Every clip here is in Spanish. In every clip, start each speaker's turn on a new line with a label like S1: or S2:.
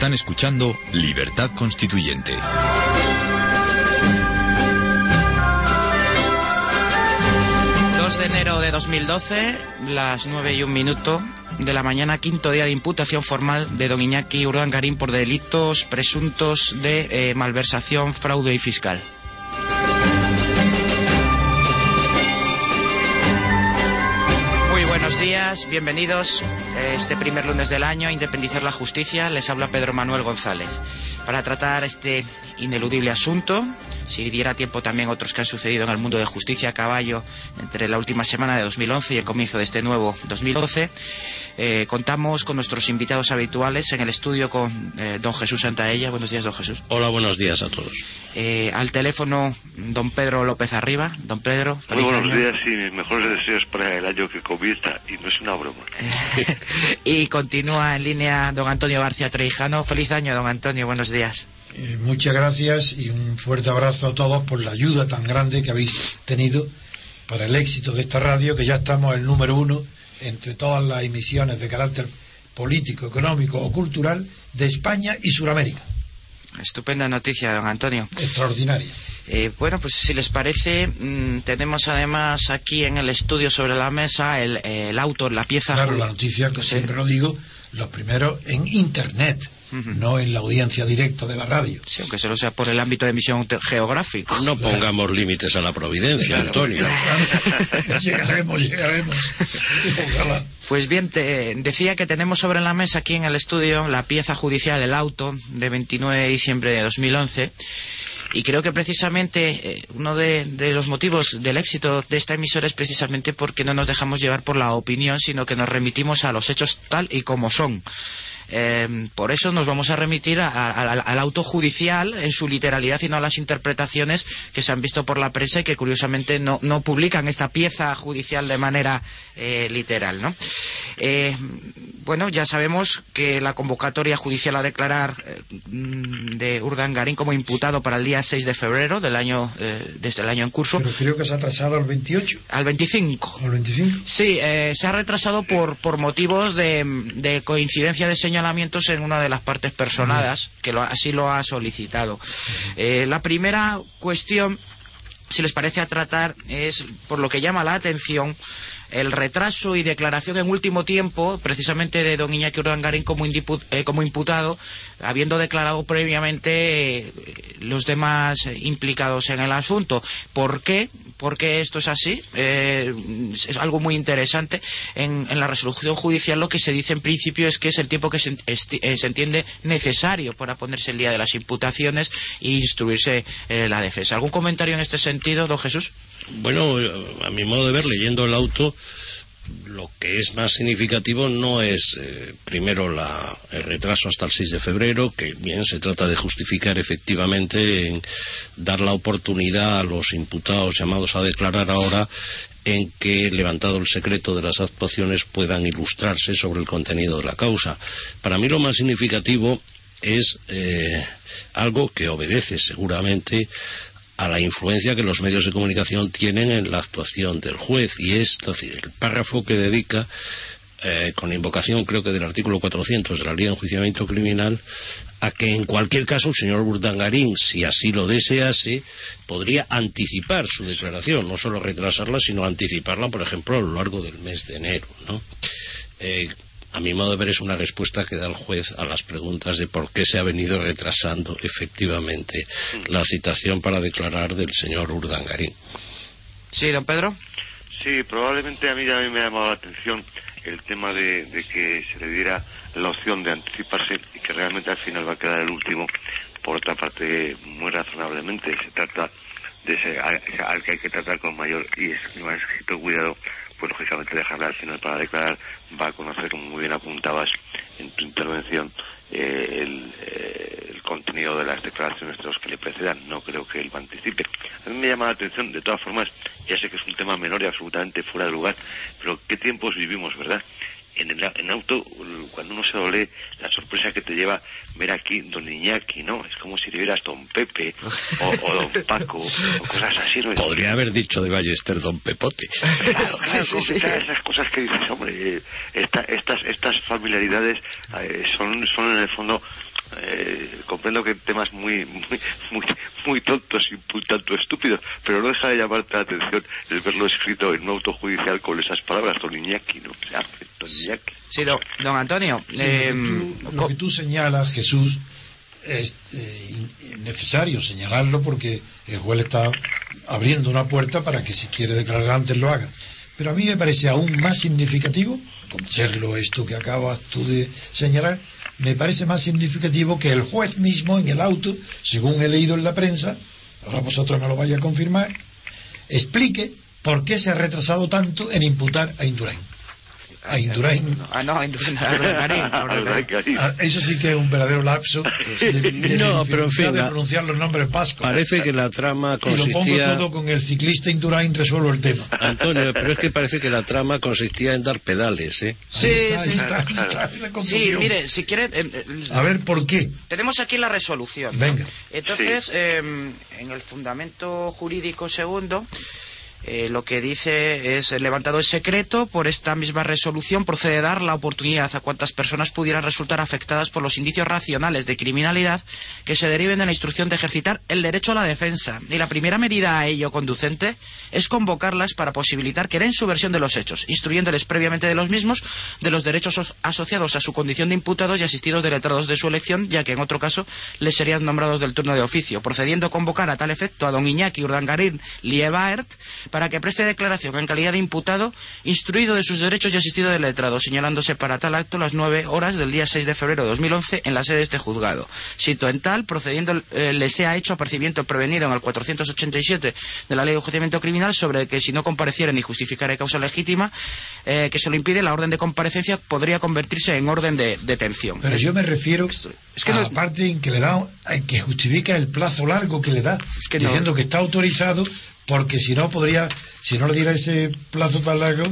S1: Están escuchando Libertad Constituyente.
S2: 2 de enero de 2012, las 9 y un minuto de la mañana, quinto día de imputación formal de don Iñaki Urdangarín por delitos presuntos de eh, malversación, fraude y fiscal. Bienvenidos eh, este primer lunes del año Independizar la Justicia. Les habla Pedro Manuel González. Para tratar este ineludible asunto, si diera tiempo también otros que han sucedido en el mundo de justicia a caballo entre la última semana de 2011 y el comienzo de este nuevo 2012, eh, contamos con nuestros invitados habituales en el estudio con eh, don Jesús Santaella. Buenos días, don Jesús.
S3: Hola, buenos días a todos.
S2: Eh, al teléfono, don Pedro López Arriba. Don Pedro,
S4: Muy
S2: feliz
S4: buenos
S2: año.
S4: días y mis mejores deseos para el año que comienza, y no es una broma.
S2: y continúa en línea don Antonio García Treijano. Feliz año, don Antonio. Buenos días.
S5: Eh, muchas gracias y un fuerte abrazo a todos por la ayuda tan grande que habéis tenido para el éxito de esta radio, que ya estamos el número uno entre todas las emisiones de carácter político, económico o cultural de España y Sudamérica.
S2: Estupenda noticia, don Antonio.
S5: Extraordinaria.
S2: Eh, bueno, pues si les parece, mm, tenemos además aquí en el estudio sobre la mesa el, el autor, la pieza.
S5: Claro, la noticia, que siempre lo digo, los primeros en Internet, No en la audiencia directa de la radio.
S2: Sí, aunque solo sea por el ámbito de emisión geográfico.
S3: No pongamos límites a la providencia, Antonio.
S5: llegaremos, llegaremos. Ojalá.
S2: Pues bien, te decía que tenemos sobre la mesa aquí en el estudio la pieza judicial, el auto, de 29 de diciembre de 2011. Y creo que precisamente eh, uno de, de los motivos del éxito de esta emisora es precisamente porque no nos dejamos llevar por la opinión, sino que nos remitimos a los hechos tal y como son. Eh, por eso nos vamos a remitir a- a- al- al auto judicial en su literalidad y no a las interpretaciones que se han visto por la prensa y que curiosamente no, no publican esta pieza judicial de manera eh, literal. ¿no? Eh, bueno, ya sabemos que la convocatoria judicial a declarar eh, mm, de Urdangarín como imputado para el día 6 de febrero del año, eh, desde el año en curso,
S5: Pero creo que se ha atrasado al 28
S2: al 25.
S5: o al 25.
S2: Sí, eh, se ha retrasado por, por motivos de, de coincidencia de señalamientos en una de las partes personadas, que lo- así lo ha solicitado. Eh, la primera cuestión, si les parece a tratar, es por lo que llama la atención el retraso y declaración en último tiempo, precisamente de don Iñaki Urdangarín como, eh, como imputado, habiendo declarado previamente eh, los demás implicados en el asunto. ¿Por qué? ¿Por qué esto es así? Eh, es algo muy interesante. En, en la resolución judicial lo que se dice en principio es que es el tiempo que se, eh, entiende necesario para ponerse el día de las imputaciones e instruirse eh, la defensa. ¿Algún comentario en este sentido, don Jesús?
S3: Bueno, a mi modo de ver, leyendo el auto, lo que es más significativo no es eh, primero la- el retraso hasta el 6 de febrero, que bien se trata de justificar efectivamente en dar la oportunidad a los imputados llamados a declarar ahora en que, levantado el secreto de las actuaciones, puedan ilustrarse sobre el contenido de la causa. Para mí lo más significativo es eh, algo que obedece seguramente a la influencia que los medios de comunicación tienen en la actuación del juez y es decir, el párrafo que dedica eh, con invocación creo que del artículo 400 de la ley de enjuiciamiento criminal a que en cualquier caso el señor Burdangarín, si así lo desease, podría anticipar su declaración, no solo retrasarla, sino anticiparla, por ejemplo, a lo largo del mes de enero. ¿no? Eh, a mi modo de ver es una respuesta que da el juez a las preguntas de por qué se ha venido retrasando efectivamente la citación para declarar del señor Urdangarín.
S2: Sí, don Pedro.
S4: Sí, probablemente a mí también me ha llamado la atención el tema de, de que se le diera la opción de anticiparse y que realmente al final va a quedar el último. Por otra parte, muy razonablemente se trata de ese, al, al que hay que tratar con mayor y es- más cuidado pues lógicamente dejarle al final para declarar, va a conocer, como muy bien apuntabas en tu intervención, eh, el, eh, el, contenido de las declaraciones de los que le precedan. No creo que él anticipe. A mí me llama la atención, de todas formas, ya sé que es un tema menor y absolutamente fuera de lugar, pero qué tiempos vivimos, ¿verdad? En el en auto, cuando uno se lo lee, la sorpresa que te lleva ver aquí Don Iñaki, ¿no? Es como si le vieras Don Pepe o, Don Paco o cosas así, ¿no?
S3: Podría haber dicho de Ballester Don Pepote.
S4: Claro, claro, esas cosas que dices, hombre, esta, estas, estas familiaridades eh, son, son en el fondo eh, comprendo que temas muy, muy, muy, muy tontos y un tanto estúpidos, pero no deja de llamarte la atención el verlo escrito en un auto judicial con esas palabras, don Iñaki, ¿no? don Iñaki.
S2: Sí, don, Antonio.
S5: Eh, lo, que tú, señalas, Jesús, es eh, necesario señalarlo porque el juez está abriendo una puerta para que si quiere declarar antes lo haga. Pero a mí me parece aún más significativo, con serlo esto que acabas tú de señalar, me parece más significativo que el juez mismo en el auto, según he leído en la prensa, ahora vosotros me lo vais a confirmar, explique por qué se ha retrasado tanto en imputar a Indurain a Indurain.
S2: Ah, no, a Indurain. Ah,
S5: eso sí que es un verdadero lapso.
S3: no, pero en fin.
S5: De pronunciar los nombres vascos.
S3: Parece que la trama consistía.
S5: Y lo pongo todo con el ciclista Indurain resuelvo el tema.
S3: Antonio, pero es que parece que la trama consistía en dar pedales, ¿eh?
S2: Sí, sí. sí, mire, si quiere. Eh, eh,
S5: a ver, ¿por qué?
S2: Tenemos aquí la resolución.
S5: Venga.
S2: Entonces, em, en el fundamento jurídico segundo. Eh, lo que dice es, levantado el secreto, por esta misma resolución procede dar la oportunidad a cuantas personas pudieran resultar afectadas por los indicios racionales de criminalidad que se deriven de la instrucción de ejercitar el derecho a la defensa. Y la primera medida a ello conducente es convocarlas para posibilitar que den su versión de los hechos, instruyéndoles previamente de los mismos de los derechos asociados a su condición de imputados y asistidos de letrados de su elección, ya que en otro caso les serían nombrados del turno de oficio, procediendo a convocar a tal efecto a don Iñaki Urdangarín Liebaert para que preste declaración en calidad de imputado, instruido de sus derechos y asistido de letrado, señalándose para tal acto las nueve horas del día 6 de febrero de 2011 en la sede de este juzgado. Sito en tal, procediendo, eh, le sea hecho apercibimiento prevenido en el 487 de la Ley de Enjuiciamiento Criminal sobre que si no compareciera ni justificara causa legítima eh, que se lo impide, la orden de comparecencia podría convertirse en orden de detención.
S5: Pero yo me refiero es que a la parte en que le da, que justifica el plazo largo que le da, diciendo que está autorizado porque si no podría, si no le diera ese plazo tan largo,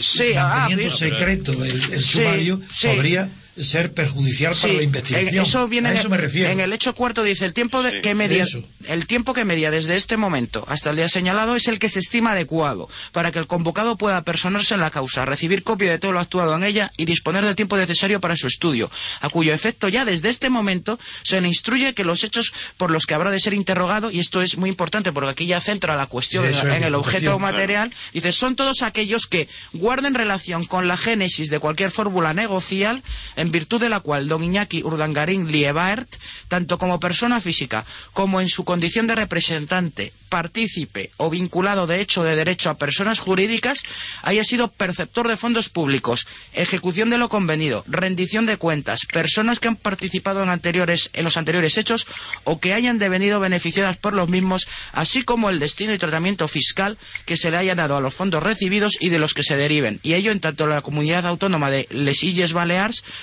S2: sí,
S5: manteniendo ah, secreto el, sumario, podría ser perjudicial para la investigación.
S2: Eso viene
S5: a eso me refiero.
S2: En el hecho cuarto dice el tiempo que media el tiempo que media desde este momento hasta el día señalado es el que se estima adecuado para que el convocado pueda personarse en la causa, recibir copia de todo lo actuado en ella y disponer del tiempo necesario para su estudio, a cuyo efecto ya desde este momento se le instruye que los hechos por los que habrá de ser interrogado y esto es muy importante porque aquí ya centra la cuestión en, el objeto material, dice son todos aquellos que guarden relación con la génesis de cualquier fórmula negocial en virtud de la cual don Iñaki Urdangarín Liebaert, tanto como persona física como en su condición de representante, partícipe o vinculado de hecho de derecho a personas jurídicas, haya sido perceptor de fondos públicos, ejecución de lo convenido, rendición de cuentas, personas que han participado en, anteriores, en los anteriores hechos o que hayan devenido beneficiadas por los mismos, así como el destino y tratamiento fiscal que se le haya dado a los fondos recibidos y de los que se deriven, y ello en tanto la comunidad autónoma de Les Illes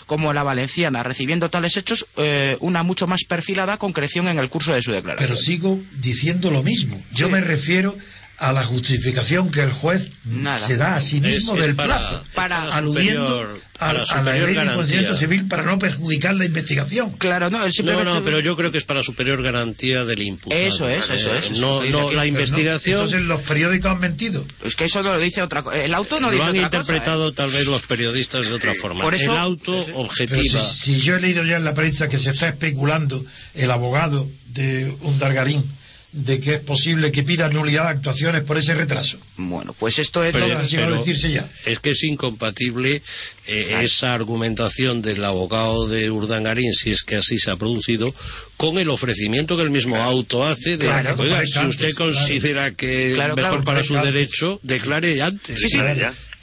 S2: como la valenciana, recibiendo tales hechos eh, una mucho más perfilada concreción en el curso de su declaración.
S5: Pero sigo diciendo lo mismo. Yo me refiero a la justificación que el juez se da a sí mismo del plazo,
S2: para,
S5: aludiendo a, la ley de procedimiento civil para no perjudicar la investigación.
S2: Claro, no,
S3: no, no, pero yo creo que es para superior garantía del imputado.
S2: Eso es, eso es.
S3: no, no, la investigación.
S5: entonces los periódicos han mentido.
S2: Es que eso no lo dice otra cosa. El auto no
S3: lo
S2: han
S3: interpretado
S2: ¿eh?
S3: tal vez los periodistas de otra forma.
S2: Por eso,
S3: el auto objetiva.
S5: Si, si, yo he leído ya en la prensa que se está especulando el abogado de un Dargarín de que es posible que pida nulidad de actuaciones por ese retraso.
S2: Bueno, pues esto es
S3: lo que a decirse ya. Es que es incompatible eh, esa argumentación del abogado de Urdangarín, si es que así se ha producido, con el ofrecimiento que el mismo auto hace de, oiga, si usted considera que es mejor para su derecho, declare antes.
S2: Sí, sí,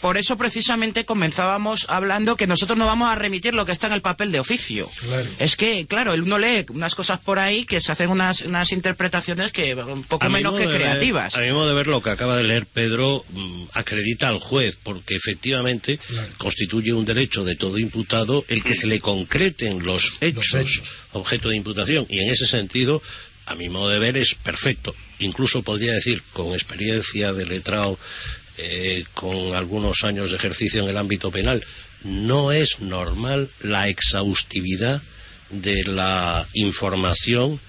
S2: por eso precisamente comenzábamos hablando que nosotros no vamos a remitir lo que está en el papel de oficio.
S5: Claro.
S2: Es que, claro, el uno lee unas cosas por ahí que se hacen unas, unas interpretaciones que un poco
S3: A
S2: menos que
S3: de
S2: creativas.
S3: a mi modo de ver, lo que acaba de leer Pedro mm, acredita al juez, porque efectivamente
S5: Claro.
S3: constituye un derecho de todo imputado el que se le concreten los hechos,
S5: hechos.
S3: objeto de imputación. Y en ese sentido, a mi modo de ver, es perfecto. Incluso podría decir, con experiencia de letrado, eh, con algunos años de ejercicio en el ámbito penal, no es normal la exhaustividad de la información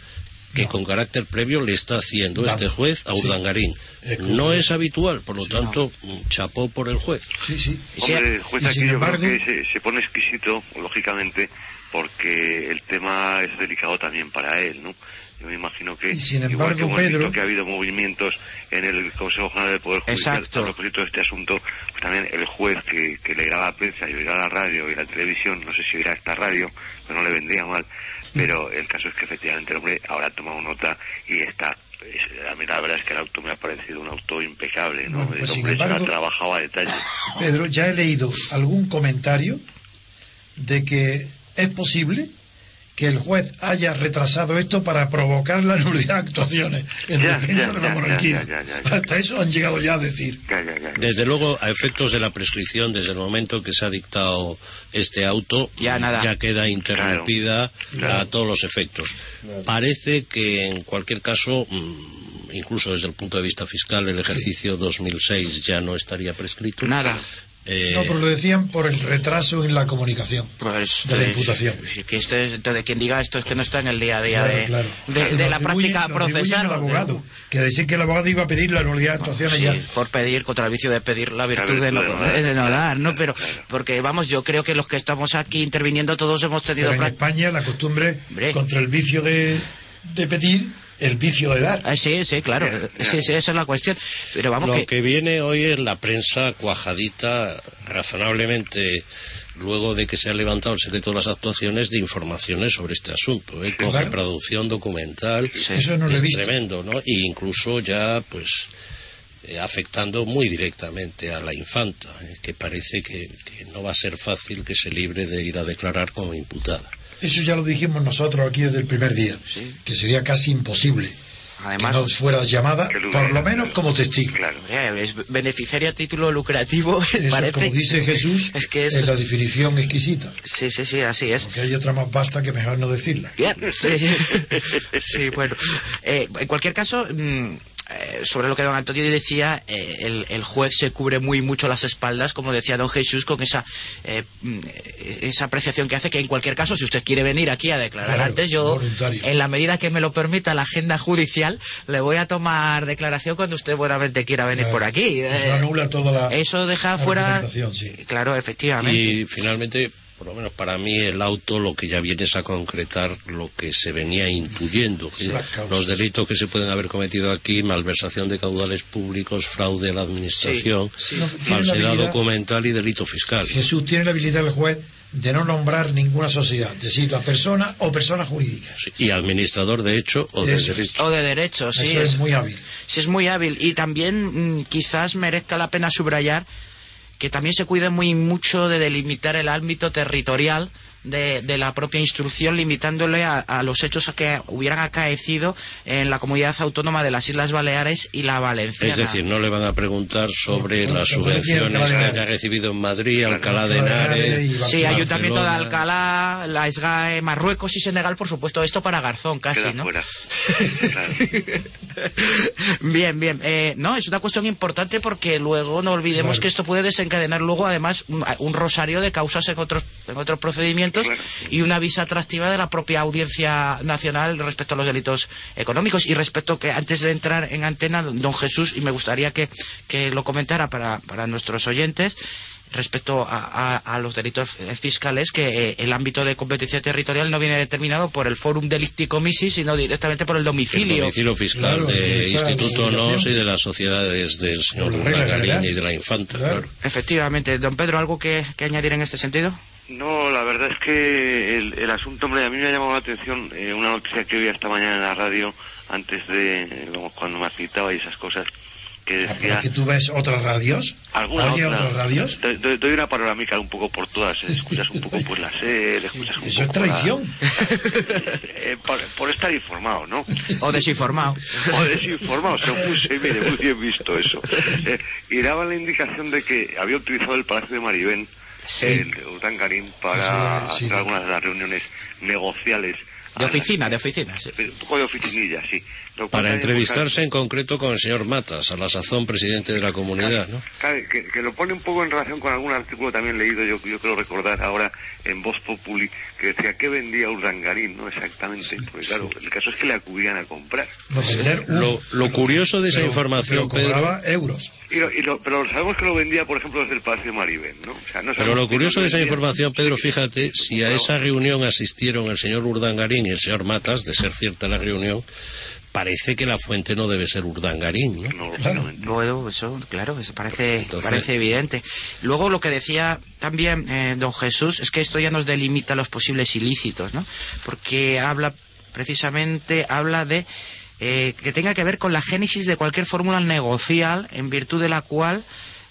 S3: que
S5: No.
S3: con carácter previo le está haciendo este juez a
S5: Sí.
S3: Urdangarín. No es habitual, por lo tanto, chapó por el juez.
S5: Sí, sí.
S2: Sí,
S4: Hombre, el juez aquí yo
S5: embargo-
S4: creo que se, se pone exquisito, lógicamente, porque el tema es delicado también para él, ¿no? Yo me imagino que,
S5: Y sin
S4: igual que
S5: embargo,
S4: hemos visto
S5: Pedro-
S4: que ha habido movimientos en el Consejo General del Poder Judicial
S2: Exacto.
S4: a propósito de este asunto, pues también el juez que, que leerá la prensa y oirá la radio y la televisión, no sé si oirá esta radio, pero no le vendría mal, pero el caso es que efectivamente el hombre ahora ha tomado nota y está es- a mí la verdad es que el auto me ha parecido un auto impecable, ¿no?
S5: Bueno, pues,
S4: el hombre se
S5: embargo-
S4: ha trabajado a detalle.
S5: Pedro, ya he leído algún comentario de que es posible que el juez haya retrasado esto para provocar la nulidad de actuaciones en
S4: Ya,
S5: defensa
S4: ya,
S5: de la monarquía.
S4: ya, ya, ya, ya.
S5: Hasta eso han llegado ya a decir.
S4: Ya, ya, ya.
S3: Desde luego, a efectos de la prescripción, desde el momento que se ha dictado este auto,
S2: Ya nada.
S3: queda interrumpida
S4: Claro.
S3: a todos los efectos. Parece que en cualquier caso, mm, incluso desde el punto de vista fiscal, el ejercicio 2006 ya no estaría prescrito.
S2: Nada.
S3: Eh,
S5: No, pero lo decían por el retraso en la comunicación.
S2: Pues,
S5: De la
S2: eh,
S5: imputación.
S2: Que este, entonces, quien diga esto es que no está en el día a día
S5: Claro,
S2: de,
S5: claro.
S2: de- de la práctica procesal.
S5: al abogado, que decir que el abogado iba a pedir la nulidad de actuaciones
S2: Sí,
S5: ya.
S2: por pedir, contra el vicio de pedir la virtud de no,
S4: de no
S2: Pero, porque vamos, yo creo que los que estamos aquí interviniendo todos hemos tenido...
S5: Pero en España la costumbre
S2: Hombre.
S5: contra el vicio de, de pedir, el vicio de dar.
S2: Ah, sí, sí, claro, sí, sí, esa es la cuestión. Pero vamos
S3: Lo
S2: que...
S3: que viene hoy es la prensa cuajadita razonablemente luego de que se ha levantado el secreto de las actuaciones de informaciones sobre este asunto, ¿eh? con
S5: Claro.
S3: reproducción documental.
S5: Eso no lo he
S3: es
S5: visto.
S3: tremendo, ¿no? Y incluso ya, pues, eh, afectando muy directamente a la infanta, ¿eh? que parece que, que no va a ser fácil que se libre de ir a declarar como imputada.
S5: Eso ya lo dijimos nosotros aquí desde el primer día, que sería casi imposible
S2: Además,
S5: que no fuera llamada, por lo menos como testigo.
S4: Claro.
S2: es beneficiaria a título lucrativo,
S5: Eso,
S2: parece...
S5: como dice Jesús,
S2: Es que es...
S5: es la definición exquisita.
S2: Sí, sí, sí, así es.
S5: Porque hay otra más vasta que mejor no decirla.
S2: Bien, sí. sí, bueno. Eh, en cualquier caso, mm, eh, sobre lo que don Antonio decía, eh, el, el juez se cubre muy mucho las espaldas, como decía don Jesús, con esa eh, mm, esa apreciación que hace que en cualquier caso, si usted quiere venir aquí a declarar
S5: Claro,
S2: antes, yo,
S5: voluntario.
S2: en la medida que me lo permita la agenda judicial, le voy a tomar declaración cuando usted buenamente quiera venir
S5: Claro.
S2: por aquí.
S5: Eso anula toda la
S2: eso deja fuera...
S5: argumentación, sí.
S2: Claro, efectivamente.
S3: Y finalmente, por lo menos para mí, el auto lo que ya viene es a concretar lo que se venía intuyendo.
S5: Sí, causas.
S3: los delitos que se pueden haber cometido aquí, malversación de caudales públicos, fraude a la administración,
S5: sí. No,
S3: falsedad
S5: habilidad-
S3: documental y delito fiscal.
S5: Jesús tiene la habilidad del juez de no nombrar ninguna sociedad, es decir, la persona o personas jurídicas.
S3: Sí, Y administrador de hecho o de
S5: es.
S3: derecho.
S2: O de derecho, sí.
S5: Eso es muy hábil.
S2: Sí, es muy hábil. Y también mm, quizás merezca la pena subrayar que también se cuide muy mucho de delimitar el ámbito territorial de, de la propia instrucción, limitándole a, a los hechos que hubieran acaecido en la comunidad autónoma de las Islas Baleares y la Valenciana.
S3: Es decir, no le van a preguntar sobre
S5: No,
S3: las subvenciones que haya recibido en Madrid, Alcalá de
S5: Henares.
S2: Sí,
S5: Barcelona.
S2: Ayuntamiento de. Alcalá, la SGAE, Marruecos y Senegal, por supuesto, esto para Garzón casi, ¿no?
S4: fuera. Claro.
S2: Bien, bien. Eh, no, es una cuestión importante porque luego no olvidemos
S5: Claro.
S2: que esto puede desencadenar luego además un, un rosario de causas en otros, en otros procedimientos
S4: Claro.
S2: y una visa atractiva de la propia audiencia nacional respecto a los delitos económicos. Y respecto que antes de entrar en antena, don Jesús, y me gustaría que, que lo comentara para, para nuestros oyentes, respecto a, a- a los delitos fiscales que eh, el ámbito de competencia territorial no viene determinado por el Forum Delicti Comissi, sino directamente por el
S3: El
S2: domicilio.
S3: domicilio fiscal
S5: Claro,
S3: de Instituto. NOS y de las sociedades del señor
S5: general.
S3: y de la infanta.
S5: Claro.
S3: claro.
S2: Efectivamente. Don Pedro, ¿algo que, que añadir en este sentido?
S4: No, la verdad es que el, el asunto, hombre, a mí me ha llamado la atención eh, una noticia que vi esta mañana en la radio, antes de, cuando me citaba y esas cosas, que
S5: pero
S4: decía
S5: es que tú ves otras radios.
S4: algunas
S5: Oye,
S4: otras.
S5: radios.
S4: Doy, doy- doy una panorámica un poco por todas. eh, Escuchas un poco pues la SER, escuchas un
S5: Eso es
S4: poco la-
S5: traición.
S4: Eh, por, por estar informado, ¿no?
S2: O desinformado.
S4: O desinformado, se puse, mire, muy bien visto eso. Eh, y daban la indicación de que había utilizado el Palacio de Maribén, el Urdangarín, para
S5: Sí, sí.
S4: hacer algunas de las reuniones negociales.
S2: De oficina, de oficina, sí.
S4: Un poco de oficinilla, sí.
S3: Para entrevistarse en concreto con el señor Matas, a la sazón presidente de la comunidad, ¿no?
S4: Claro, que, que lo pone un poco en relación con algún artículo también leído, yo, yo creo recordar ahora en Voz Populi, que decía que vendía Urdangarín, ¿no? Exactamente. Porque claro, el caso es que le acudían a comprar.
S5: No un-
S3: Lo, lo curioso de esa
S5: pero-
S3: información,
S5: pero
S3: Pedro,
S5: cobraba euros.
S4: Y lo, y lo- pero sabemos que lo vendía, por ejemplo, desde el Palacio de Maribén, ¿no? O sea, no
S3: Pero lo curioso de esa información, Pedro, fíjate, si a esa reunión asistieron el señor Urdangarín y el señor Matas, de ser cierta la reunión, parece que la fuente no debe ser Urdangarín, ¿no?
S4: No, lógicamente.
S2: Bueno, eso, claro, eso parece,
S3: Entonces-
S2: parece evidente. Luego lo que decía también eh, don Jesús es que esto ya nos delimita los posibles ilícitos, ¿no? Porque habla, precisamente, habla de eh, que tenga que ver con la génesis de cualquier fórmula negocial en virtud de la cual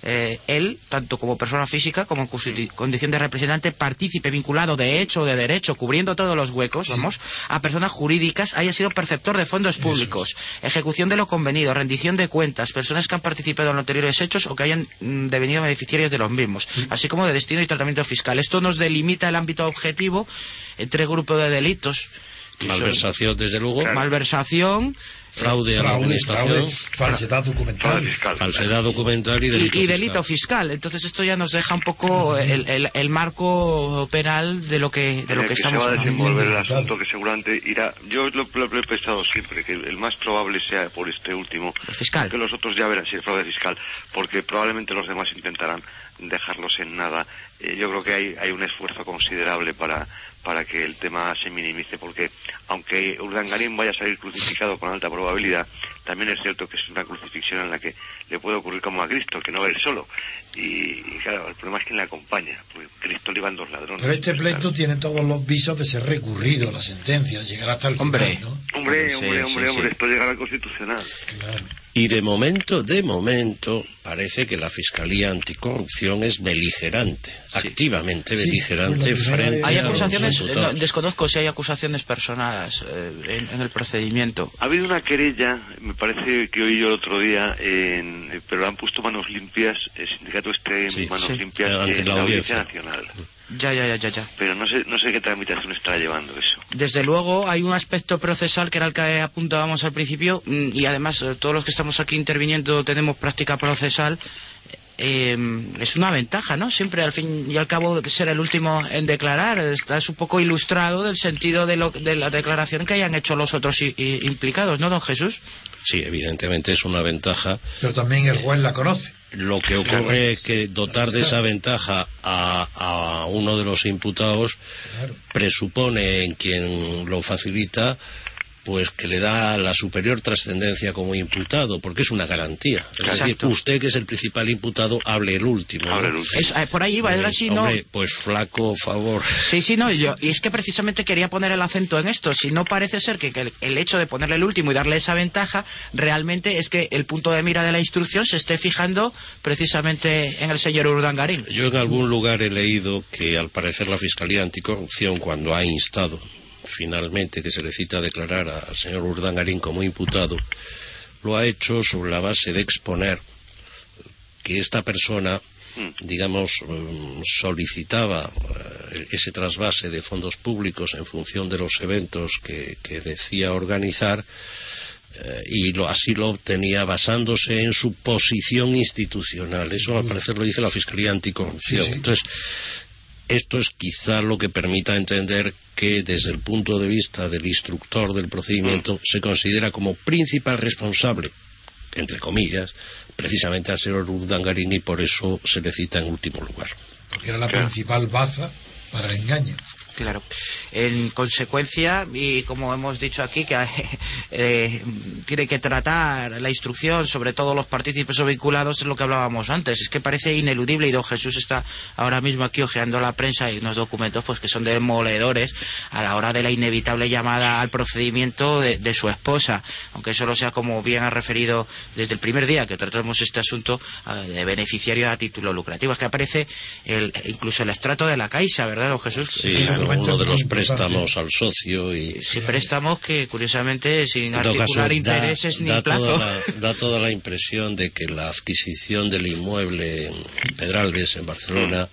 S2: eh, él, tanto como persona física como en condición de representante, partícipe vinculado de hecho o de derecho, cubriendo todos los huecos, vamos, a personas jurídicas, haya sido perceptor de fondos públicos, ejecución de lo convenido, rendición de cuentas, personas que han participado en los anteriores hechos o que hayan mm, devenido beneficiarios de los mismos, así como de destino y tratamiento fiscal. Esto nos delimita el ámbito objetivo entre grupos de delitos. son
S3: Malversación, desde luego,
S2: malversación,
S3: fraude a la administración,
S5: fraude, falsedad documental.
S4: Fiscal.
S3: falsedad documental y delito,
S2: y delito fiscal. Entonces esto ya nos deja un poco el, el- el marco penal de lo que de lo que
S4: se
S2: estamos
S4: va a desenvolver el asunto que seguramente irá yo lo, lo- lo he pensado siempre que el más probable sea por este último
S2: El fiscal.
S4: que los otros ya verán si es fraude fiscal porque probablemente los demás intentarán dejarlos en nada Eh, yo creo que hay, hay un esfuerzo considerable para para que el tema se minimice porque aunque Urdangarín vaya a salir crucificado con alta probabilidad también es cierto que es una crucifixión en la que le puede ocurrir como a Cristo que no va a ir solo y, y claro el problema es quién le acompaña porque Cristo le iban dos ladrones
S5: Pero este pleito
S4: claro.
S5: tiene todos los visos de ser recurrido, la sentencia, llegar hasta el
S2: Hombre.
S5: final, ¿no?
S4: Hombre,
S2: Sí,
S4: hombre,
S2: sí,
S4: hombre,
S2: sí.
S4: hombre, esto llegará al Constitucional.
S5: Claro.
S3: Y de momento, de momento, parece que la Fiscalía Anticorrupción es beligerante, activamente
S5: Sí,
S3: beligerante
S5: fue la primera
S3: frente.
S2: Hay
S3: a los
S2: acusaciones, no, desconozco si hay acusaciones personadas eh, en, en el procedimiento.
S4: Ha habido una querella, me parece que oí yo el otro día, en, pero le han puesto manos limpias, el sindicato este
S3: Sí,
S4: manos
S2: sí.
S4: limpias
S3: Ante
S4: en
S3: la
S4: la Audiencia
S3: audiencia.
S4: Nacional.
S2: Ya, ya, ya, ya, ya.
S4: Pero no sé, no sé qué tramitación estará llevando eso.
S2: Desde luego hay un aspecto procesal que era el que apuntábamos al principio mm, y además eh, todos los que estamos aquí interviniendo tenemos práctica procesal. eh, es una ventaja, ¿no? Siempre al fin y al cabo de ser el último en declarar. Estás un poco ilustrado del sentido de, lo, de la declaración que hayan hecho los otros i- i- implicados, ¿no, don Jesús?
S3: Sí, evidentemente es una ventaja.
S5: Pero también el juez la conoce.
S3: Lo que ocurre es que dotar de esa ventaja a, a uno de los imputados presupone en quien lo facilita pues que le da la superior trascendencia como imputado, porque es una garantía. Es decir, usted que es el principal imputado, hable el último.
S4: Hable el último.
S2: Es- eh, por ahí iba, era así, ¿no?
S3: Hombre, pues flaco favor.
S2: Sí, sí, no, y yo, y es que precisamente quería poner el acento en esto. Si no parece ser que, que el, el hecho de ponerle el último y darle esa ventaja, realmente es que el punto de mira de la instrucción se esté fijando precisamente en el señor Urdangarín.
S3: Yo en algún lugar he leído que al parecer la Fiscalía Anticorrupción, cuando ha instado finalmente que se le cita a declarar al señor Urdangarín como imputado, lo ha hecho sobre la base de exponer que esta persona, digamos, mm, solicitaba eh, ese trasvase de fondos públicos en función de los eventos que, que decía organizar eh, y lo, así lo obtenía basándose en su posición institucional. Eso al parecer lo dice la Fiscalía Anticorrupción.
S5: Sí, sí.
S3: Entonces, esto es quizá lo que permita entender que desde el punto de vista del instructor del procedimiento se considera como principal responsable, entre comillas, precisamente al señor Urdangarín y por eso se le cita en último lugar.
S5: Porque era la principal baza para el engaño.
S2: Claro. En consecuencia, y como hemos dicho aquí, que eh, tiene que tratar la instrucción sobre todos los partícipes o vinculados, es lo que hablábamos antes. Es que parece ineludible y don Jesús está ahora mismo aquí ojeando la prensa y unos documentos pues que son demoledores a la hora de la inevitable llamada al procedimiento de, su esposa. Aunque solo sea como bien ha referido desde el primer día que tratamos este asunto eh, de beneficiario a título lucrativo. Es que aparece el, incluso el estrato de la Caixa, ¿verdad, don Jesús?
S3: Sí, uno de los préstamos al socio y...
S2: Sí, préstamos que curiosamente sin articular intereses ni plazo.
S3: da toda la impresión de que la adquisición del inmueble en Pedralbes, en Barcelona,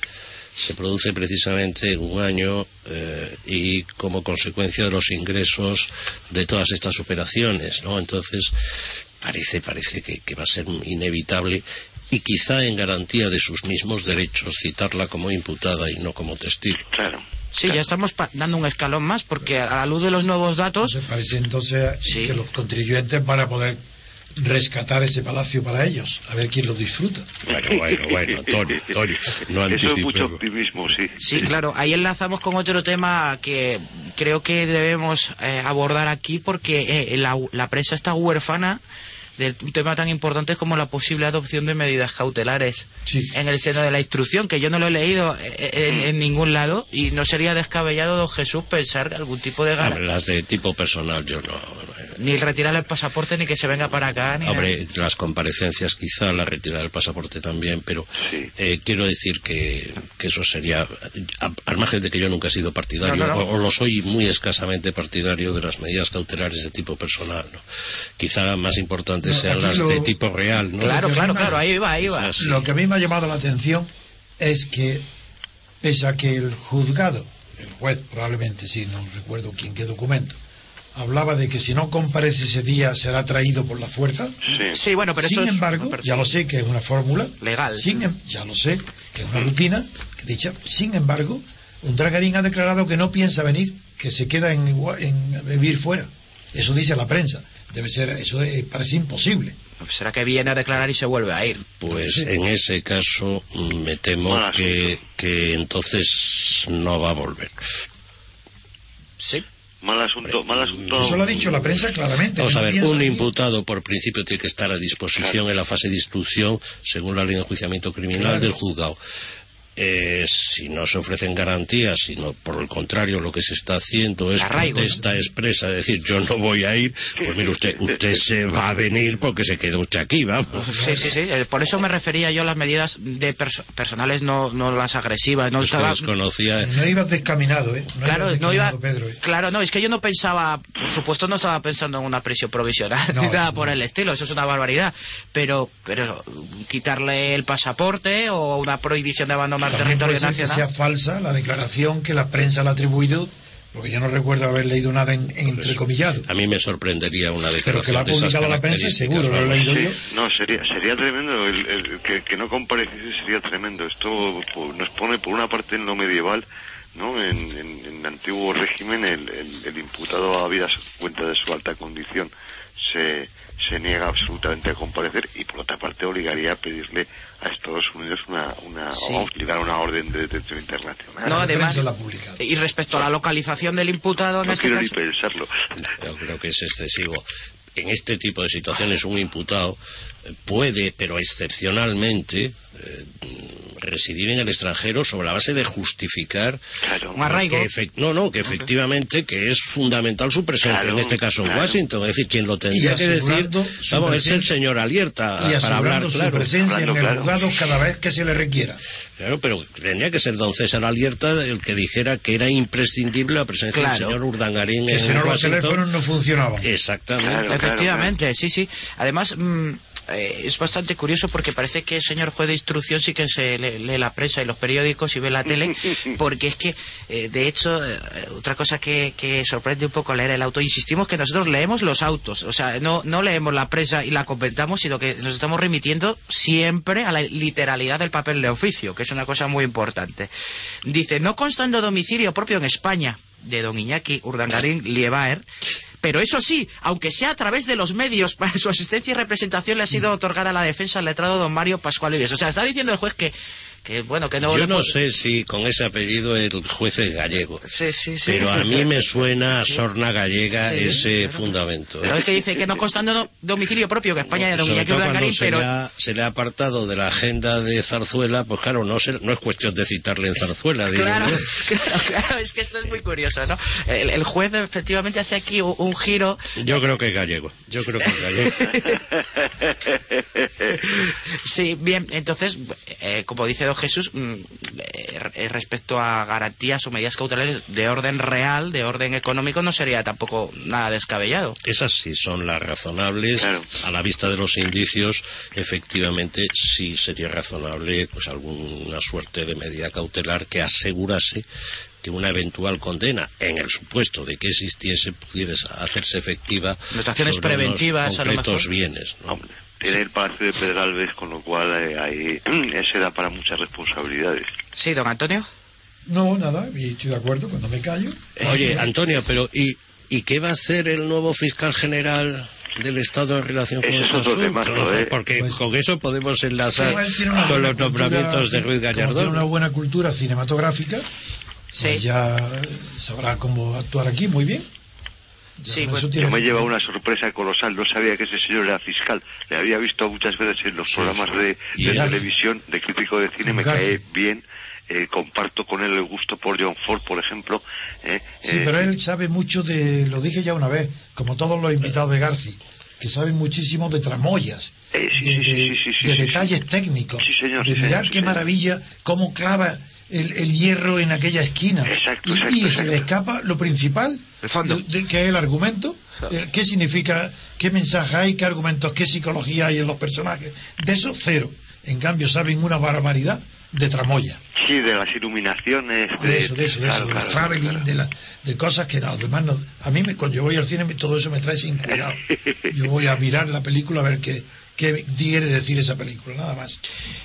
S3: se produce precisamente en un año eh, y como consecuencia de los ingresos de todas estas operaciones, ¿no? Entonces parece parece que, que va a ser inevitable y quizá en garantía de sus mismos derechos citarla como imputada y no como testigo.
S4: Claro.
S2: Sí, ya estamos dando un escalón más porque a la luz de los nuevos datos...
S5: parece entonces que los contribuyentes van a poder rescatar ese palacio para ellos, a ver quién lo disfruta.
S3: Bueno, bueno, bueno, Antonio, Antonio, no
S4: Eso es mucho optimismo, sí.
S2: Sí, claro, ahí enlazamos con otro tema que creo que debemos eh, abordar aquí porque eh, la, la prensa está huérfana de un tema tan importante como la posible adopción de medidas cautelares en el seno de la instrucción, que yo no lo he leído eh, eh, en, ningún lado y no sería descabellado, don Jesús, pensar algún tipo de...
S3: Las de tipo personal yo no...
S2: Ni retirar el pasaporte ni que se venga para acá. Ni
S3: Hombre, las comparecencias quizá, la retirada del pasaporte también, pero eh, quiero decir que, eso sería, al margen de que yo nunca he sido partidario, O, lo soy muy escasamente partidario de las medidas cautelares de tipo personal. ¿no? Quizá más importante sean las de tipo real. ¿no?
S2: Claro, claro, claro, ahí va, ahí va.
S5: Lo que a mí me ha llamado la atención es que, pese a que el juzgado, el juez probablemente, sí, no recuerdo quién qué documento, hablaba de que si no comparece ese día será traído por la fuerza.
S2: Sí, bueno, pero
S5: sin embargo, ya lo sé que es una fórmula
S2: legal.
S5: Sin, em, ya lo sé que es una rutina que dicha. Sin embargo, un dragarín ha declarado que no piensa venir, que se queda en, en vivir fuera. Eso dice la prensa debe ser, eso parece imposible.
S2: ¿Será que viene a declarar y se vuelve a ir?
S3: Pues en ese caso me temo que, que entonces no va a volver.
S2: Sí.
S4: Mal asunto, mal asunto.
S5: Eso lo ha dicho la prensa claramente.
S3: Vamos a ver, un imputado por principio tiene que estar a disposición en la fase de instrucción, según la ley de enjuiciamiento criminal del juzgado. Eh, si no se ofrecen garantías, sino por el contrario lo que se está haciendo es protesta expresa, es decir, yo no voy a ir, pues mire usted, usted se va a venir porque se queda usted aquí, vamos.
S2: Sí, sí, sí, eh, por eso me refería yo a las medidas de personales, no, no las agresivas, no
S3: estaba... Desconocía...
S5: No ibas descaminado, ¿eh?
S2: claro, no iba... ¿eh? Claro, no, es que yo no pensaba, por supuesto no estaba pensando en una prisión provisional, ni nada por el estilo, eso es una barbaridad, pero, pero quitarle el pasaporte o una prohibición de abandonar al territorio nacional.
S5: que sea falsa la declaración que la prensa le ha atribuido porque yo no recuerdo haber leído nada en, entrecomillado.
S3: A mí me sorprendería una declaración
S5: Pero que la ha publicado la prensa, seguro, lo he leído yo.
S4: No, sería, sería tremendo, el, que, que, no compareciese sería tremendo. Esto nos pone por una parte en lo medieval, ¿no? En, en, el antiguo régimen el, el, imputado a vida cuenta de su alta condición se, se niega absolutamente a comparecer y por otra parte obligaría a pedirle a Estados Unidos una, una una orden de detención internacional.
S2: No, además, y respecto a la localización del imputado,
S4: no este quiero ni pensarlo.
S3: Yo creo que es excesivo. En este tipo de situaciones un imputado puede, pero excepcionalmente, eh, residir en el extranjero sobre la base de justificar
S2: un arraigo.
S3: Que no, no, que efectivamente que es fundamental su presencia, en este caso en Washington. Es decir, quien lo tendría que decir vamos, es el señor Alierta para hablar
S5: su presencia en el juzgado cada vez que se le requiera.
S3: Claro, pero tendría que ser don César Alierta el que dijera que era imprescindible la presencia del señor Urdangarín
S5: que si no los teléfonos no funcionaban.
S3: Exactamente.
S2: Efectivamente, sí, sí. Además... Mm, eh, es bastante curioso porque parece que el señor juez de instrucción sí que se lee, la prensa y los periódicos y ve la tele, porque es que, eh, de hecho, eh, otra cosa que, sorprende un poco leer el auto, insistimos que nosotros leemos los autos, o sea, no, no leemos la prensa y la comentamos, sino que nos estamos remitiendo siempre a la literalidad del papel de oficio, que es una cosa muy importante. Dice, no constando domicilio propio en España, de don Iñaki Urdangarín Liebaer, pero eso sí, aunque sea a través de los medios, para su asistencia y representación le ha sido otorgada a la defensa al letrado don Mario Pascual O sea, está diciendo el juez que que bueno, que no...
S3: Yo no sé si con ese apellido el juez es gallego,
S2: Sí, sí, sí.
S3: pero a mí me suena a sorna gallega
S2: Sí,
S3: ese
S2: claro.
S3: fundamento.
S2: Pero es que dice que no constando no- domicilio propio, que España era un
S3: Sobre todo cuando
S2: Urdangarín,
S3: se,
S2: pero...
S3: le ha, se le ha apartado de la agenda de Zarzuela, pues claro, no, se- no es cuestión de citarle en Zarzuela, digo
S2: Claro, claro, claro, es que esto es muy curioso, ¿no? El, el juez efectivamente hace aquí un, un giro.
S3: Yo creo que es gallego, yo creo que es gallego.
S2: Sí, bien, entonces, eh, como dice don Jesús, mm, eh, respecto a garantías o medidas cautelares de orden real, de orden económico, no sería tampoco nada descabellado.
S3: Esas sí son las razonables.
S4: Claro.
S3: A la vista de los indicios, efectivamente sí sería razonable pues alguna suerte de medida cautelar que asegurase que una eventual condena, en el supuesto de que existiese, pudiera hacerse efectiva
S2: Notaciones
S3: unos
S2: preventivas, a lo
S3: concretos
S2: mejor.
S3: bienes. ¿no?
S4: Hombre, tiene el Palacio de Pedralbes, con lo cual eh, ahí ese da para muchas responsabilidades.
S2: Sí, don Antonio.
S5: No, nada, estoy de acuerdo cuando me callo.
S3: Oye, Antonio, pero ¿y, ¿y qué va a hacer el nuevo fiscal general del Estado en relación con
S4: es
S3: estos
S4: otro
S3: asuntos?
S4: temazo, ¿eh?
S3: Porque
S5: Pues-
S3: con eso podemos enlazar con los nombramientos
S5: cultura,
S3: de Ruiz Gallardón.
S5: Tiene una buena cultura cinematográfica.
S2: Sí.
S5: pues ya sabrá cómo actuar aquí muy bien.
S2: Sí,
S5: con
S2: pues,
S4: Yo me
S5: que-
S4: lleva una sorpresa colosal, no sabía que ese señor era fiscal. Le había visto muchas veces en los
S3: Sí,
S4: programas de, televisión, de crítico de cine, me cae bien. eh, comparto con él el gusto por John Ford, por ejemplo. eh,
S5: Sí,
S4: eh,
S5: pero él sabe mucho de, lo dije ya una vez, como todos los invitados de Garci, que saben muchísimo de tramoyas, de, detalles técnicos,
S4: Sí, señor,
S5: de
S4: sí,
S5: mirar
S4: señor,
S5: qué maravilla, cómo clava el, el hierro en aquella esquina.
S4: Exacto,
S5: y,
S4: exacto,
S5: y se
S4: exacto.
S5: le escapa lo principal,
S2: El fondo.
S5: de- de- que es el argumento, eh, qué significa, qué mensaje hay, qué argumentos, qué psicología hay en los personajes. De eso, cero. En cambio, saben una barbaridad de tramoya.
S4: Sí, de las iluminaciones.
S5: de eso, de eso, de
S4: claro,
S5: eso, de
S4: claro,
S5: traveling,
S4: claro.
S5: de, la, de cosas que no, demás no. A mí, me, cuando yo voy al cine, todo eso me trae sin cuidado. Yo voy a mirar la película a ver qué, qué quiere decir esa película, nada más.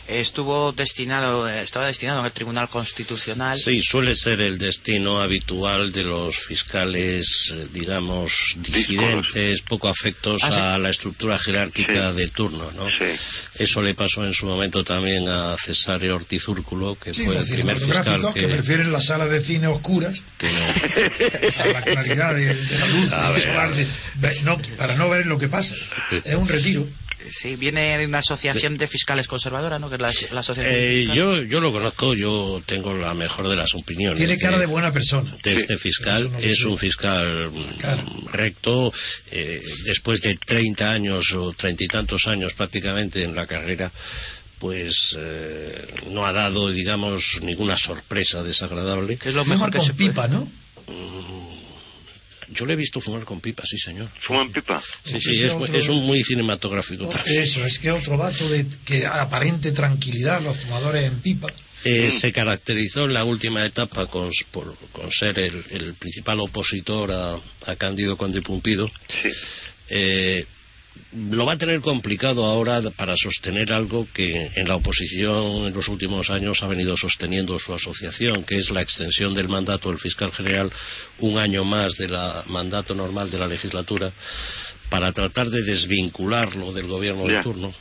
S2: Estuvo destinado, estaba destinado en el Tribunal Constitucional.
S3: Sí, suele ser el destino habitual de los fiscales, eh, digamos, disidentes, poco afectos
S2: Ah, sí.
S3: a la estructura jerárquica
S4: Sí.
S3: de turno, ¿no?
S4: Sí.
S3: Eso le pasó en su momento también a Cesario Ortiz Úrculo, que
S5: Sí,
S3: fue el primer fiscal
S5: que...
S3: que,
S5: prefieren las salas de cine oscuras
S3: que no-
S5: a la claridad de, de la luz
S3: A ver,
S5: visual, de- no, para no ver lo que pasa. Es un retiro.
S2: Sí, viene de una asociación de fiscales conservadora, ¿no? Que es la, la asociación.
S3: Eh, yo, yo lo conozco, yo tengo la mejor de las opiniones.
S5: Tiene cara
S3: de-
S5: de buena persona.
S3: de este fiscal
S5: no
S3: es un fiscal mm,
S5: Claro.
S3: recto eh, después de 30 años o treinta y tantos años prácticamente en la carrera pues eh, no ha dado digamos ninguna sorpresa desagradable
S2: Que es lo mejor que
S5: con
S2: se puede.
S5: pipa, ¿no?
S3: Yo le he visto fumar con pipa sí señor
S4: ¿Fuman pipa?
S3: sí sí
S5: es
S3: es,
S5: otro-
S3: es un muy cinematográfico también.
S5: Eso, es que otro dato de que aparente tranquilidad los fumadores en pipa.
S3: Eh, se caracterizó en la última etapa con, por- con ser el, el principal opositor a, a Cándido Conde Pumpido
S4: Sí.
S3: eh, lo va a tener complicado ahora para sostener algo que en la oposición en los últimos años ha venido sosteniendo su asociación, que es la extensión del mandato del fiscal general un año más del mandato normal de la legislatura para tratar de desvincularlo del gobierno de turno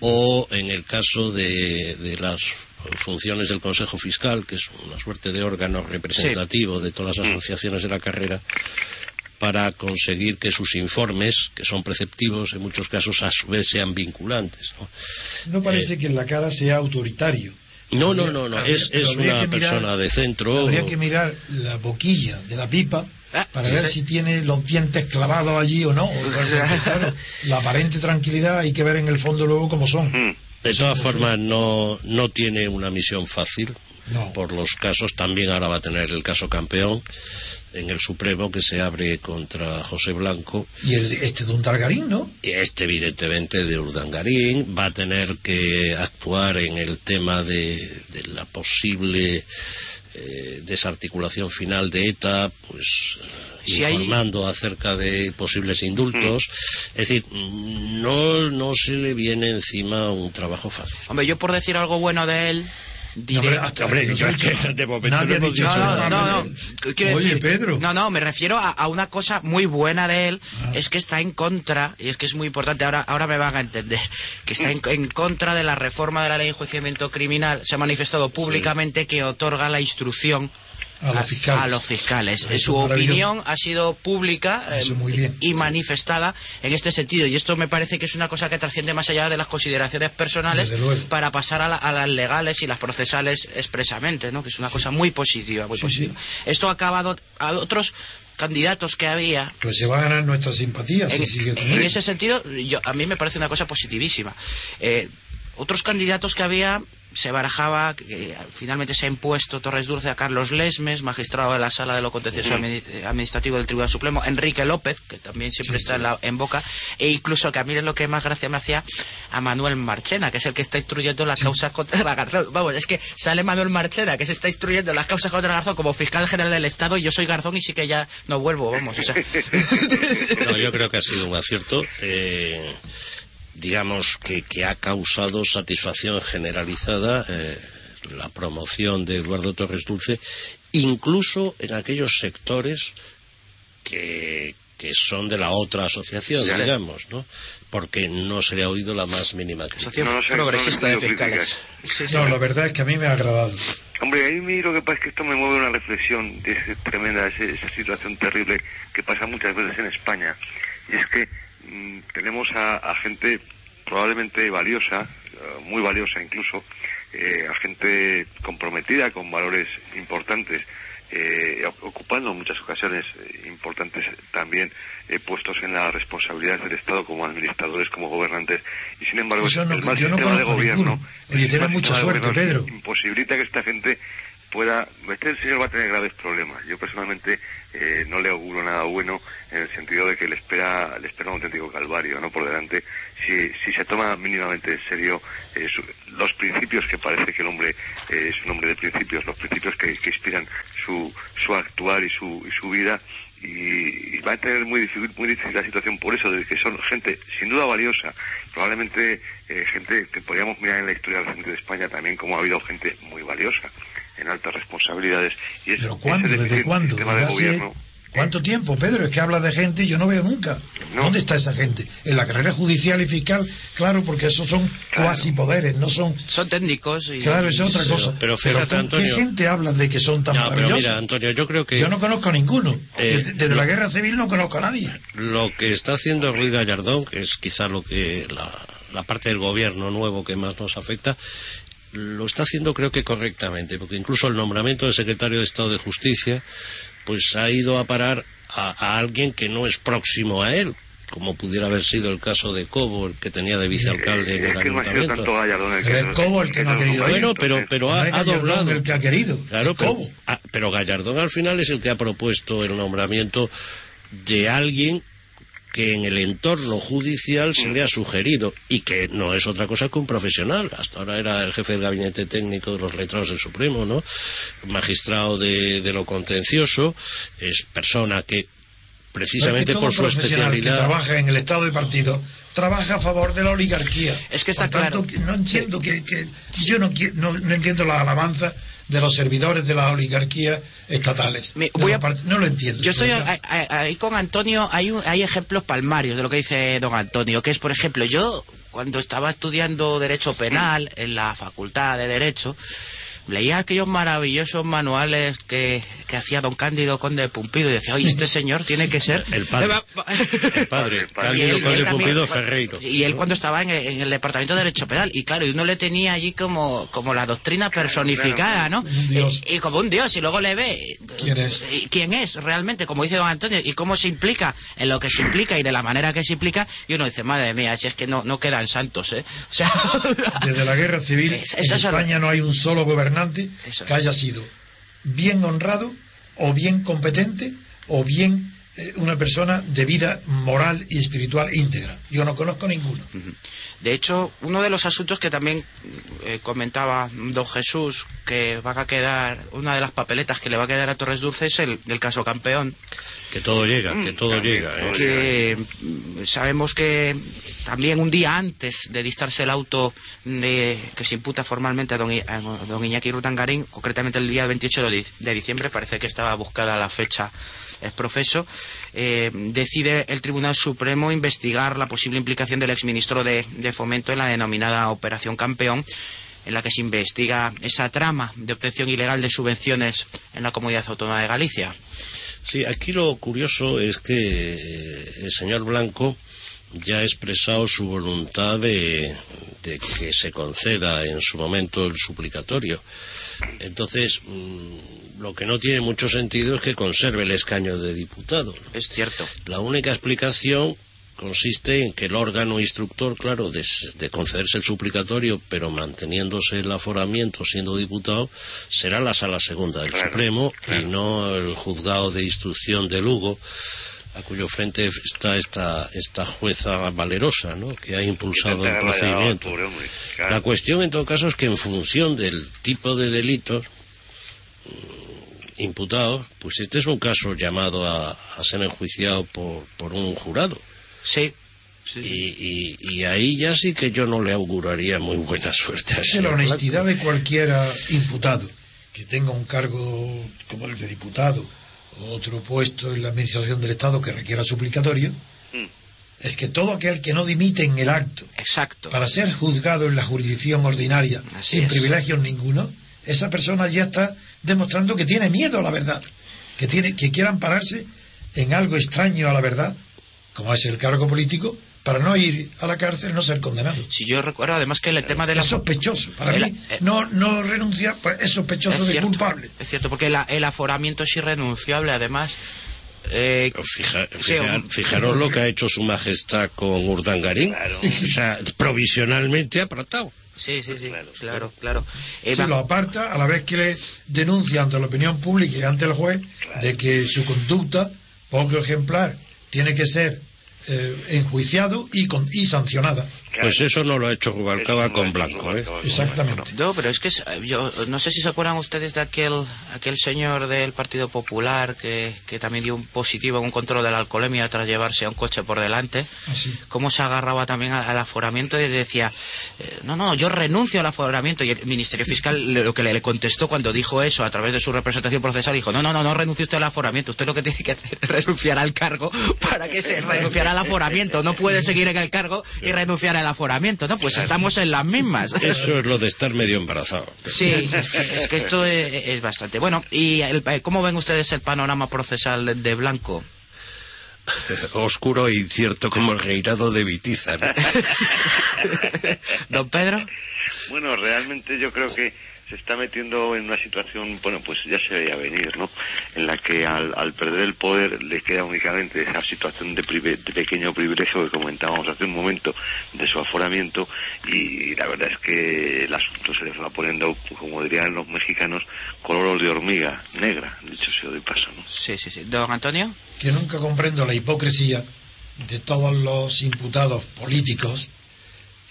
S3: o en el caso de, de las funciones del Consejo Fiscal, que es una suerte de órgano representativo de todas las asociaciones de la carrera, para conseguir que sus informes, que son preceptivos, en muchos casos a su vez sean vinculantes. ¿no?
S5: No parece que en la cara sea autoritario.
S3: No, no,
S5: Habría-
S3: no, no,
S5: habría-
S3: es, es una
S5: mirar-
S3: persona de centro.
S5: Habría que mirar la boquilla de la pipa
S2: Ah,
S5: para ver si tiene los dientes clavados allí o no. Claro, la aparente tranquilidad hay que ver en el fondo luego cómo son.
S4: Mm.
S3: De todas formas, no, no tiene una misión fácil.
S5: No.
S3: Por los casos, también ahora va a tener el caso campeón en el Supremo que se abre contra José Blanco.
S5: Y el, este de un Targarín, ¿no?
S3: Este, evidentemente, de Urdangarín. Va a tener que actuar en el tema de, de la posible eh, desarticulación final de ETA, pues.
S2: Si hay-
S3: informando acerca de posibles indultos. Es decir, no, no se le viene encima un trabajo fácil.
S2: Hombre, yo por decir algo bueno de él,
S3: Hombre, yo es que de momento
S5: Nadie
S3: no hemos
S5: dicho
S3: dicho
S2: No,
S5: nada.
S2: no, no,
S5: Oye,
S2: decir-
S5: Pedro.
S2: No, no, me refiero a, a una cosa muy buena de él, es que está en contra, y es que es muy importante, ahora, ahora me van a entender, que está en, en contra de la reforma de la ley de enjuiciamiento criminal, se ha manifestado públicamente que otorga la instrucción
S5: A los fiscales.
S2: a los fiscales.
S5: Eso es
S2: Su opinión ha sido pública
S5: Eso muy bien.
S2: y manifestada en este sentido. Y esto me parece que es una cosa que trasciende más allá de las consideraciones personales para pasar a, la- a las legales y las procesales expresamente, ¿no? que es una cosa muy positiva. Muy
S5: Sí,
S2: positiva. Esto ha acabado a otros candidatos que había.
S5: Pues se va a ganar nuestra simpatía si
S2: En,
S5: sigue con
S2: en ese sentido, yo, a mí me parece una cosa positivísima. Eh, otros candidatos que había se barajaba, que finalmente se ha impuesto Torres Dulce a Carlos Lesmes, magistrado de la Sala de lo Contencioso eh, Administrativo del Tribunal Supremo, Enrique López, que también siempre está En, la- en boca, e incluso que a mí es lo que más gracia me hacía a Manuel Marchena, que es el que está instruyendo las causas contra la Garzón. Vamos, es que sale Manuel Marchena, que se está instruyendo las causas contra la Garzón como fiscal general del Estado, y yo soy Garzón y sí que ya no vuelvo, vamos. O sea.
S3: No, yo creo que ha sido un acierto. eh, digamos que, que ha causado satisfacción generalizada eh, la promoción de Eduardo Torres Dulce, incluso en aquellos sectores que, que son de la otra asociación,
S4: Ya.
S3: digamos, ¿no? Porque no se le ha oído la más mínima crítica.
S4: No, no sé,
S2: progresista
S4: no
S2: de fiscales. Sí, sí.
S5: No, la verdad es que a mí me ha agradado.
S4: Hombre, a mí lo que pasa es que esto me mueve una reflexión de ese tremenda, esa situación terrible que pasa muchas veces en España. Y es que mm, tenemos a, a gente probablemente valiosa, eh, muy valiosa incluso, eh, a gente comprometida con valores importantes, eh, ocupando en muchas ocasiones eh, importantes también eh, puestos en las responsabilidades del Estado como administradores, como gobernantes. Y sin embargo,
S5: no-
S4: el mal
S5: no
S4: sistema de gobierno.
S5: Oye,
S4: el
S5: mucha
S4: sistema de
S5: suerte, Pedro.
S4: imposibilita que esta gente pueda... Este señor va a tener graves problemas. Yo personalmente eh, no le auguro nada bueno en el sentido de que le espera, le espera un auténtico calvario ¿no? por delante si, si se toma mínimamente en serio eh, su- los principios que parece que el hombre eh, es un hombre de principios, los principios que, inspiran su, su actuar y su, y su vida y, y va a tener muy difícil, muy difícil la situación por eso, de que son gente sin duda valiosa, probablemente eh, gente que podríamos mirar en la historia reciente de España también como ha habido gente muy valiosa en altas responsabilidades y es
S5: ¿Pero cuándo? ¿Desde cuándo?
S4: sistema
S5: ¿Desde
S4: de
S5: hace
S4: gobierno
S5: cuánto tiempo, Pedro? Es que habla de gente y yo no veo nunca.
S4: No.
S5: ¿Dónde está esa gente? En la carrera judicial y fiscal, claro, porque esos son
S4: Claro.
S5: cuasi poderes, no son...
S2: Son técnicos y...
S5: Claro, esa es otra
S3: Pero-
S5: cosa.
S3: pero fíjate,
S5: ¿con
S3: Antonio-
S5: ¿Qué gente habla de que son tan
S3: No, pero
S5: maravillosos?
S3: mira, Antonio, yo creo que
S5: Yo no conozco a ninguno.
S3: Eh,
S5: desde desde
S3: lo-
S5: la guerra civil no conozco a nadie.
S3: lo que está haciendo Ruiz Gallardón, que es quizá lo que la, la parte del gobierno nuevo que más nos afecta, lo está haciendo creo que correctamente, porque incluso el nombramiento del secretario de Estado de Justicia, pues ha ido a parar a, a alguien que no es próximo a él, como pudiera haber sido el caso de Cobo, el que tenía de vicealcalde en el ayuntamiento.
S4: Gallardón el que...
S5: Pero es Cobo el que no ha querido.
S3: Bueno, pero, pero ha, doblado.
S5: el que ha querido.
S3: Claro, pero,
S5: Cobo.
S3: pero Gallardón al final es el que ha propuesto el nombramiento de alguien que en el entorno judicial se le ha sugerido y que no es otra cosa que un profesional. Hasta ahora era el jefe del gabinete técnico de los letrados del Supremo, ¿no? Magistrado de, de lo contencioso, es persona que precisamente
S5: Pero es que
S3: por su
S5: que
S3: especialidad
S5: trabaja en el Estado de partido trabaja a favor de la oligarquía.
S2: Es que está
S5: Por tanto,
S2: claro.
S5: No entiendo que, que- yo no, no, no entiendo la alabanza de los servidores de las oligarquías estatales.
S2: Me- voy a-
S5: no lo entiendo.
S2: Yo estoy ahí con Antonio, hay, un- hay ejemplos palmarios de lo que dice don Antonio, que es, por ejemplo, yo cuando estaba estudiando Derecho Penal en la Facultad de Derecho, leía aquellos maravillosos manuales que, que hacía don Cándido Conde de Pumpido y decía, oye, este señor tiene que ser...
S3: El padre. el padre,
S4: El padre.
S2: Y
S3: Cándido
S2: él-
S3: Conde
S2: él también-
S3: Pumpido Ferreiro.
S2: Y él cuando estaba en el, en el Departamento de Derecho Penal. Y claro, y uno le tenía allí como, como la doctrina personificada, ¿no?
S5: Dios.
S2: Y, y como un dios, y luego le ve...
S5: ¿Quién es?
S2: y ¿Quién es realmente? Como dice don Antonio, y cómo se implica en lo que se implica y de la manera que se implica. Y uno dice, madre mía, si es que no, no quedan santos, ¿eh? O sea...
S5: Desde la guerra civil
S2: Es-
S5: en
S2: es
S5: España no hay un solo gobernante
S2: Eso
S5: que haya sido bien honrado o bien competente o bien eh, una persona de vida moral y espiritual íntegra. Yo no conozco ninguno.
S2: De hecho, uno de los asuntos que también eh, comentaba don Jesús, que va a quedar, una de las papeletas que le va a quedar a Torres Dulce es el, el caso campeón.
S3: Que todo llega, que todo llega. ¿eh?
S2: que mm, sabemos que también un día antes de distarse el auto de, que se imputa formalmente a don, I- a don Iñaki Rutangarín, concretamente el día 28 de, dic- de diciembre, parece que estaba buscada la fecha es profeso, eh, decide el Tribunal Supremo investigar la posible implicación del exministro de, de Fomento en la denominada Operación Campeón, en la que se investiga esa trama de obtención ilegal de subvenciones en la Comunidad Autónoma de Galicia.
S3: Sí, aquí lo curioso es que eh, el señor Blanco ya ha expresado su voluntad de, de que se conceda en su momento el suplicatorio. Entonces, mm, lo que no tiene mucho sentido es que conserve el escaño de diputado.
S2: Es cierto.
S3: La única explicación consiste en que el órgano instructor, claro, de, concederse el suplicatorio, pero manteniéndose el aforamiento siendo diputado, será la sala segunda del
S4: Claro,
S3: Supremo y no el juzgado de instrucción de Lugo, a cuyo frente está esta, esta jueza valerosa, ¿no? que ha impulsado el procedimiento.
S4: pobre hombre, claro.
S3: La cuestión, en todo caso, es que en función del tipo de delitos mm, imputados, pues este es un caso llamado a, a ser enjuiciado por, por un jurado.
S2: Sí.
S3: Y, y- y ahí ya sí que yo no le auguraría muy buena suerte.
S5: que la honestidad de cualquiera imputado que tenga un cargo como el de diputado o otro puesto en la administración del Estado que requiera suplicatorio,
S4: Mm.
S5: es que todo aquel que no dimite en el acto
S2: Exacto.
S5: para ser juzgado en la jurisdicción ordinaria
S2: Así
S5: sin
S2: es.
S5: privilegios ninguno, esa persona ya está demostrando que tiene miedo a la verdad, que tiene que quiera ampararse en algo extraño a la verdad, como es el cargo político, para no ir a la cárcel, no ser condenado.
S2: Si yo recuerdo además que el tema de la
S5: Es sospechoso. Para
S2: El-
S5: mí,
S2: eh,
S5: no, no renuncia, pues es sospechoso
S2: es
S5: de culpable.
S2: Es cierto, porque la- el aforamiento es irrenunciable además. Eh,
S3: fija- fija- fijaros lo que ha hecho su majestad con Urdangarín.
S4: Claro.
S3: O sea, provisionalmente apartado.
S2: sí, sí, sí,
S4: Claro,
S2: claro, claro. Eh,
S5: Se lo aparta a la vez que le denuncia ante la opinión pública y ante el juez de que su conducta, poco ejemplar, tiene que ser eh, enjuiciado y, y sancionada.
S4: Claro.
S3: Pues eso no lo ha hecho Rubalcaba
S4: no
S3: con Blanco, ¿eh?
S5: Exactamente.
S2: No, pero es que yo no sé si se acuerdan ustedes de aquel aquel señor del Partido Popular que, que también dio un positivo en un control de la alcoholemia tras llevarse a un coche por delante.
S5: Así.
S2: Cómo se agarraba también al, al aforamiento y decía, eh, no, no, yo renuncio al aforamiento. Y el Ministerio Fiscal le- lo que le, le contestó cuando dijo eso a través de su representación procesal, dijo, no, no, no, no renuncie usted al aforamiento. Usted lo que tiene que hacer es renunciar al cargo para que se renunciara al aforamiento. No puede seguir en el cargo y renunciar al aforamiento. No, pues estamos en las mismas.
S3: Eso es lo de estar medio embarazado.
S2: Sí, es que esto es, es bastante. Bueno, ¿y el- cómo ven ustedes el panorama procesal de, de Blanco?
S3: Oscuro e incierto como el reinado de Vitiza. ¿no?
S2: ¿Don Pedro?
S4: Bueno, realmente yo creo que se está metiendo en una situación, bueno, pues ya se veía venir, ¿no? En la que al, al perder el poder le queda únicamente esa situación de, prive- de pequeño privilegio que comentábamos hace un momento de su aforamiento y la verdad es que el asunto se le va poniendo, como dirían los mexicanos, color de hormiga negra, dicho sea de paso, ¿no?
S2: Sí, sí, sí. ¿Don Antonio?
S5: Que nunca comprendo la hipocresía de todos los imputados políticos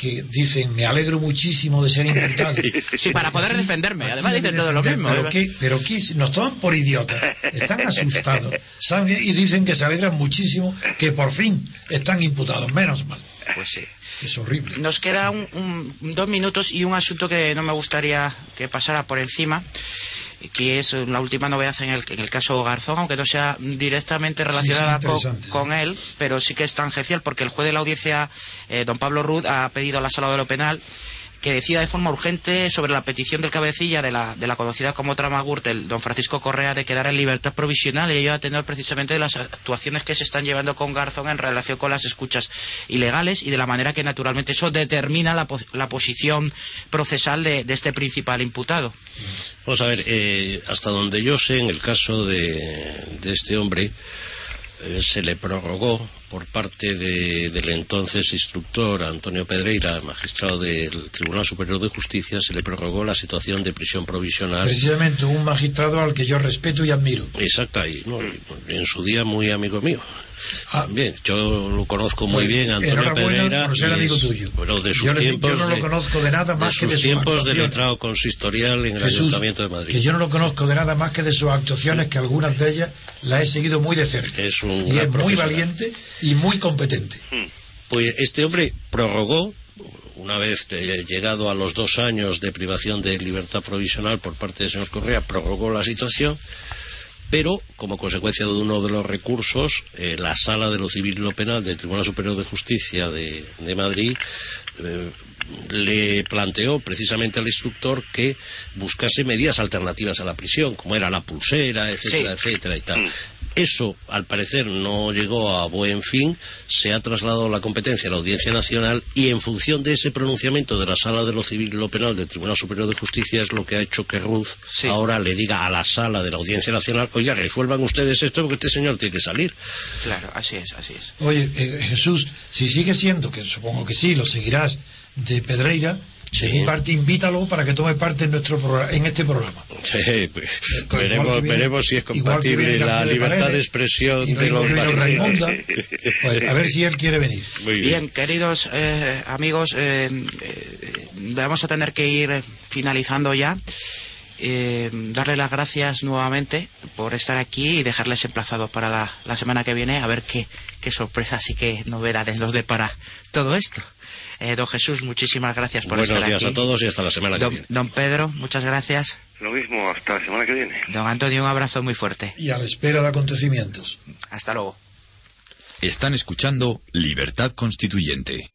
S5: que dicen me alegro muchísimo de ser imputado.
S2: Sí, para poder defenderme. Además dicen todo lo mismo.
S5: Pero qué, pero qué, nos toman por idiotas, están asustados, ¿saben? Y dicen que se alegran muchísimo que por fin están imputados, menos mal.
S2: Pues sí.
S5: Es horrible.
S2: Nos queda un, un- dos minutos y un asunto que no me gustaría que pasara por encima, que es la última novedad en el, en el caso Garzón, aunque no sea directamente relacionada
S5: sí,
S2: con,
S5: interesante, sí.
S2: con él, pero sí que es tangencial porque el juez de la audiencia, eh, don Pablo Rud, ha pedido a la sala de lo penal que decida de forma urgente sobre la petición del cabecilla de la, de la conocida como trama Gürtel, don Francisco Correa, de quedar en libertad provisional y ello a tener precisamente de las actuaciones que se están llevando con Garzón en relación con las escuchas ilegales y de la manera que naturalmente eso determina la, la posición procesal de, de este principal imputado.
S3: Vamos a ver, eh, hasta donde yo sé, en el caso de, de este hombre, eh, se le prorrogó por parte del entonces instructor Antonio Pedreira, magistrado del Tribunal Superior de Justicia, se le prorrogó la situación de prisión provisional.
S5: Precisamente un magistrado al que yo respeto y admiro.
S3: Exacto, y en su día muy amigo mío. Ah, También, yo lo conozco muy bien, Antonio Pedreira.
S5: Por ser amigo tuyo.
S3: de sus tiempos.
S5: Yo no lo conozco de nada más que de sus
S3: tiempos de letrado consistorial en el Ayuntamiento de Madrid.
S5: Que yo no lo conozco de nada más que de sus actuaciones, que algunas de ellas las he seguido muy de cerca.
S3: Es un
S5: y es muy valiente y muy competente.
S3: Hmm. Pues este hombre prorrogó una vez llegado a los dos años de privación de libertad provisional por parte del señor Correa, prorrogó la situación pero como consecuencia de uno de los recursos, eh, la Sala de lo Civil y lo Penal del Tribunal Superior de Justicia de, Madrid eh, le planteó precisamente al instructor que buscase medidas alternativas a la prisión, como era la pulsera, etcétera, etcétera y tal. Eso, al parecer, no llegó a buen fin, se ha trasladado la competencia a la Audiencia Nacional y en función de ese pronunciamiento de la Sala de lo Civil y lo Penal del Tribunal Superior de Justicia es lo que ha hecho que Ruth ahora le diga a la Sala de la Audiencia Nacional, oiga, resuelvan ustedes esto porque este señor tiene que salir.
S2: Claro, así es, así es.
S5: Oye, eh, Jesús, si sigue siendo, que supongo que sí, lo seguirás, de Pedreira, de mi parte, invítalo para que tome parte en nuestro en este programa.
S3: Sí, pues, veremos, veremos, si es compatible la libertad de, expresión de los
S5: pues, A ver si él quiere venir.
S2: bien. queridos eh, amigos, eh, eh, vamos a tener que ir finalizando ya. darle las gracias nuevamente por estar aquí y dejarles emplazados para la, la semana que viene a ver qué, qué sorpresas y qué novedades nos depara todo esto. Eh, don Jesús, muchísimas gracias por estar aquí.
S3: Buenos días a todos y hasta la semana
S2: que
S3: viene.
S2: Don Pedro, muchas gracias.
S4: Lo mismo, hasta la semana que viene.
S2: Don Antonio, un abrazo muy fuerte.
S5: Y a la espera de acontecimientos.
S2: Hasta luego.
S1: Están escuchando Libertad Constituyente.